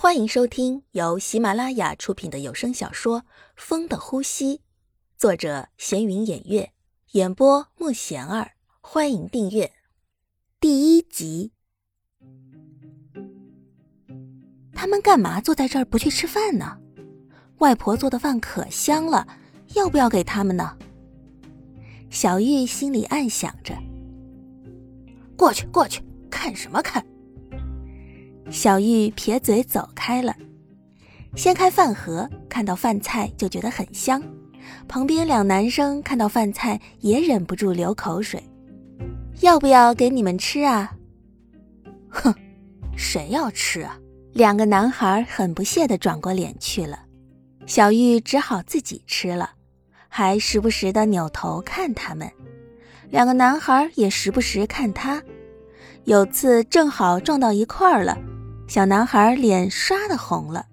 欢迎收听由喜马拉雅出品的有声小说《风的呼吸》，作者闲云掩月，演播莫贤儿。欢迎订阅。第一集，他们干嘛坐在这儿不去吃饭呢？外婆做的饭可香了，要不要给他们呢？小玉心里暗想着。过去，过去，看什么看？小玉撇嘴走开了，掀开饭盒，看到饭菜就觉得很香。旁边两男生看到饭菜也忍不住流口水。要不要给你们吃啊？哼，谁要吃啊？两个男孩很不屑地转过脸去了。小玉只好自己吃了，还时不时地扭头看他们。两个男孩也时不时看他，有次正好撞到一块儿了。小男孩脸刷的红了。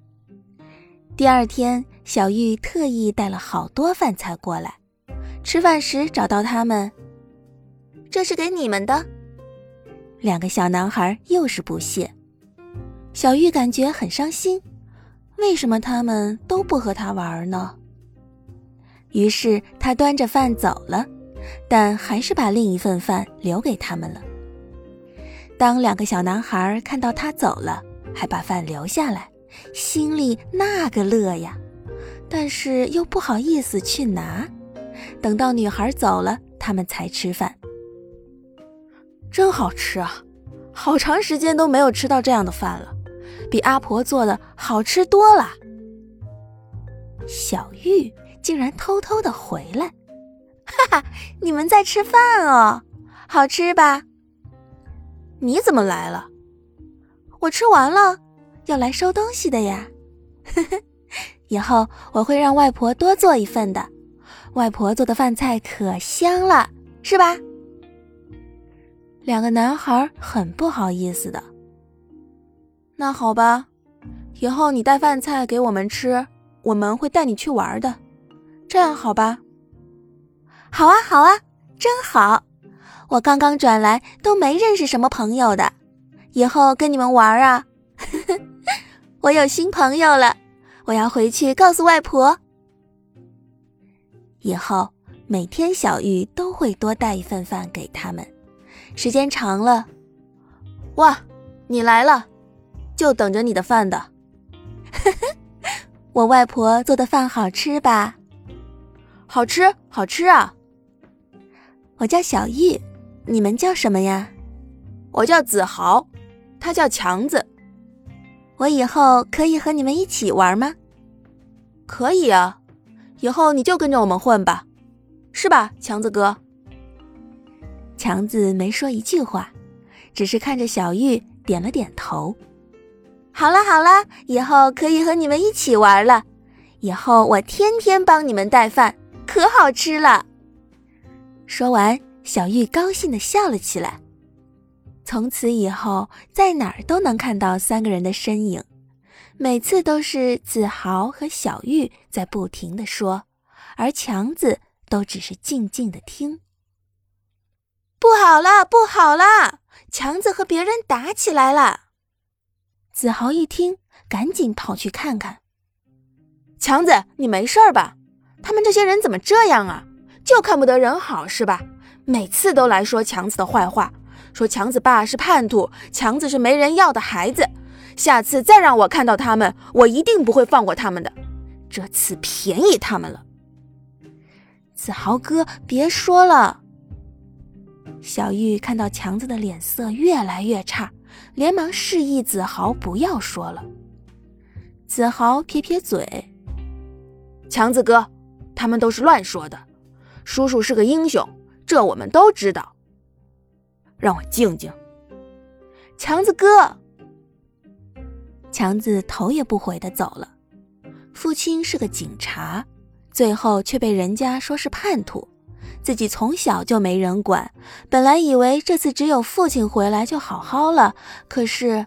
第二天，小玉特意带了好多饭菜过来。吃饭时找到他们，这是给你们的。两个小男孩又是不屑。小玉感觉很伤心，为什么他们都不和他玩呢？于是他端着饭走了，但还是把另一份饭留给他们了。当两个小男孩看到他走了，还把饭留下来，心里那个乐呀！但是又不好意思去拿。等到女孩走了，他们才吃饭。真好吃啊！好长时间都没有吃到这样的饭了，比阿婆做的好吃多了。小玉竟然偷偷的回来，哈哈！你们在吃饭哦，好吃吧？你怎么来了？我吃完了，要来收东西的呀。以后我会让外婆多做一份的。外婆做的饭菜可香了，是吧？两个男孩很不好意思的。那好吧，以后你带饭菜给我们吃，我们会带你去玩的。这样好吧？好啊，好啊，真好。我刚刚转来，都没认识什么朋友的，以后跟你们玩啊！我有新朋友了，我要回去告诉外婆。以后每天小玉都会多带一份饭给他们，时间长了，哇，你来了，就等着你的饭的。我外婆做的饭好吃吧？好吃，好吃啊！我叫小玉。你们叫什么呀？我叫子豪，他叫强子。我以后可以和你们一起玩吗？可以啊，以后你就跟着我们混吧，是吧，强子哥？强子没说一句话，只是看着小玉点了点头。好了好了，以后可以和你们一起玩了。以后我天天帮你们带饭，可好吃了。说完。小玉高兴地笑了起来。从此以后，在哪儿都能看到三个人的身影，每次都是子豪和小玉在不停地说，而强子都只是静静地听。不好了，不好了！强子和别人打起来了。子豪一听，赶紧跑去看看。强子，你没事吧？他们这些人怎么这样啊？就看不得人好是吧？每次都来说强子的坏话，说强子爸是叛徒，强子是没人要的孩子。下次再让我看到他们，我一定不会放过他们的。这次便宜他们了。子豪哥，别说了。小玉看到强子的脸色越来越差，连忙示意子豪不要说了。子豪撇撇嘴：“强子哥，他们都是乱说的。叔叔是个英雄。”这我们都知道。让我静静。强子哥，强子头也不回的走了。父亲是个警察，最后却被人家说是叛徒。自己从小就没人管，本来以为这次只有父亲回来就好好了。可是，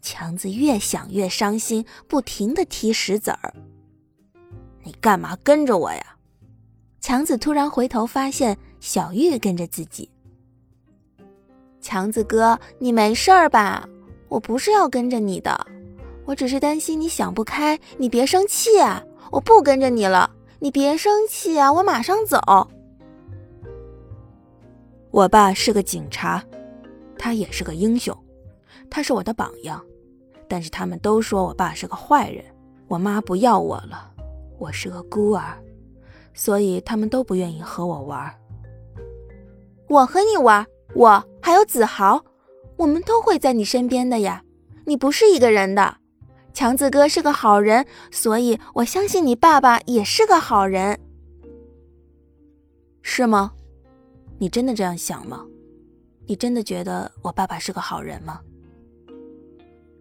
强子越想越伤心，不停的踢石子儿。你干嘛跟着我呀？强子突然回头发现。小玉跟着自己。强子哥，你没事儿吧？我不是要跟着你的，我只是担心你想不开，你别生气啊！我不跟着你了，你别生气啊！我马上走。我爸是个警察，他也是个英雄，他是我的榜样。但是他们都说我爸是个坏人，我妈不要我了，我是个孤儿，所以他们都不愿意和我玩。我和你玩，我还有子豪，我们都会在你身边的呀。你不是一个人的。强子哥是个好人，所以我相信你爸爸也是个好人，是吗？你真的这样想吗？你真的觉得我爸爸是个好人吗？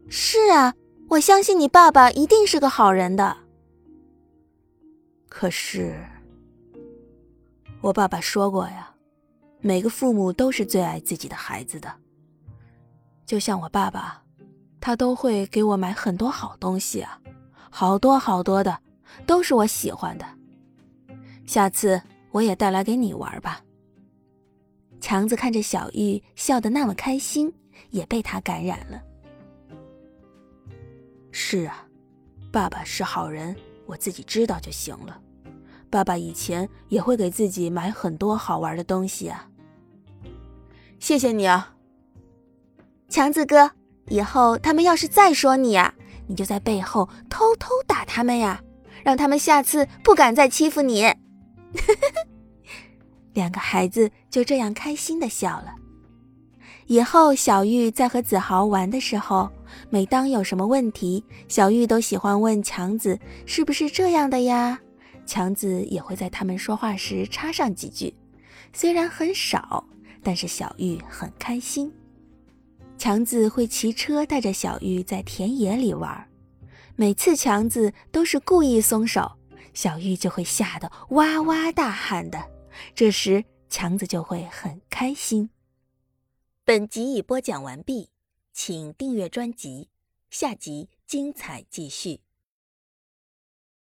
是啊，我相信你爸爸一定是个好人的。可是，我爸爸说过呀，每个父母都是最爱自己的孩子的，就像我爸爸。他都会给我买很多好东西啊，好多好多的，都是我喜欢的。下次我也带来给你玩吧。强子看着小玉笑得那么开心，也被他感染了。是啊，爸爸是好人，我自己知道就行了。爸爸以前也会给自己买很多好玩的东西啊。谢谢你啊，强子哥。以后他们要是再说你呀，你就在背后偷偷打他们呀，让他们下次不敢再欺负你。两个孩子就这样开心的笑了。以后小玉在和子豪玩的时候，每当有什么问题，小玉都喜欢问强子是不是这样的呀？强子也会在他们说话时插上几句，虽然很少，但是小玉很开心。强子会骑车带着小玉在田野里玩，每次强子都是故意松手，小玉就会吓得哇哇大喊的。这时强子就会很开心。本集已播讲完毕，请订阅专辑，下集精彩继续。